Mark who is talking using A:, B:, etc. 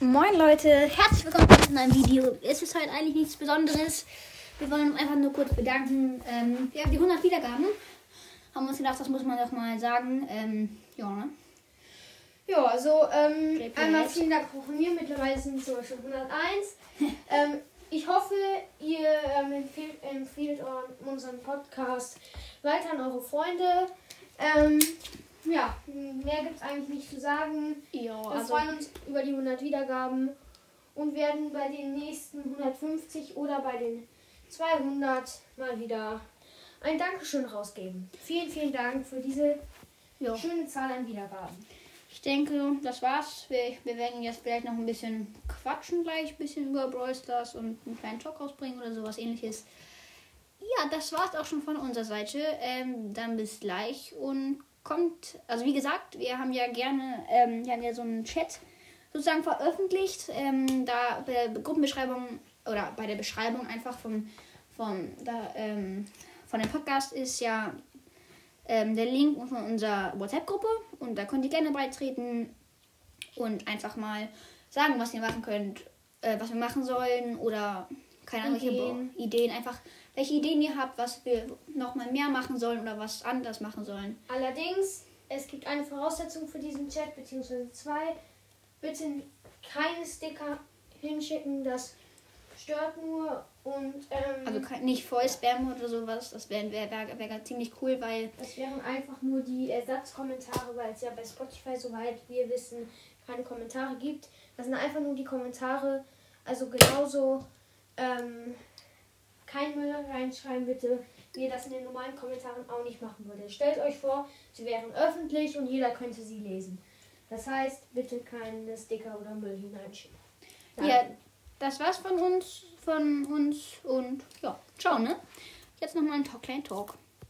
A: Moin Leute, herzlich willkommen zu einem Video. Es ist halt eigentlich nichts Besonderes. Wir wollen einfach nur kurz bedanken. Ähm, wir haben die 100 Wiedergaben. Haben uns gedacht, das muss man doch mal sagen. Ähm, ja, ne?
B: Ja, also ähm, einmal vielen Dank auch von mir. Mittlerweile sind es sogar schon 101. ähm, ich hoffe, ihr ähm, empfehlt, empfiehlt euren- unseren Podcast weiter an eure Freunde. Ja, mehr gibt es eigentlich nicht zu sagen.
A: Ja,
B: Wir
A: also,
B: freuen uns über die 100 Wiedergaben und werden bei den nächsten 150 oder bei den 200 mal wieder ein Dankeschön rausgeben. Vielen, vielen Dank für diese
A: ja.
B: schöne Zahl an Wiedergaben.
A: ich denke, das war's. Wir, wir werden jetzt vielleicht noch ein bisschen quatschen gleich, ein bisschen über Brawl Stars und einen kleinen Talk rausbringen oder sowas ähnliches. Ja, das war's auch schon von unserer Seite. Ähm, dann bis gleich und kommt, also wie gesagt, wir haben ja gerne, ähm, wir haben ja so einen Chat sozusagen veröffentlicht. Ähm, da bei der Gruppenbeschreibung oder bei der Beschreibung einfach vom, vom, da, ähm, von dem Podcast ist ja ähm, der Link von unserer WhatsApp-Gruppe und da könnt ihr gerne beitreten und einfach mal sagen, was ihr machen könnt, äh, was wir machen sollen oder keine Ahnung,
B: Ideen.
A: Einfach welche Ideen ihr habt, was wir nochmal mehr machen sollen oder was anders machen sollen.
B: Allerdings, es gibt eine Voraussetzung für diesen Chat, beziehungsweise zwei. Bitte keine Sticker hinschicken, das stört nur und ähm,
A: Also nicht voll Spam oder sowas, das wäre wär, wär, wär ziemlich cool, weil
B: das wären einfach nur die Ersatzkommentare, weil es ja bei Spotify, soweit wir wissen, keine Kommentare gibt. Das sind einfach nur die Kommentare, also genauso ähm, kein Müll reinschreiben bitte, wie ihr das in den normalen Kommentaren auch nicht machen würdet. Stellt euch vor, sie wären öffentlich und jeder könnte sie lesen. Das heißt, bitte keine Sticker oder Müll hineinschicken.
A: ja, das war's von uns, von uns und ja, ciao, ne? Jetzt nochmal ein Talk, kleinen Talk.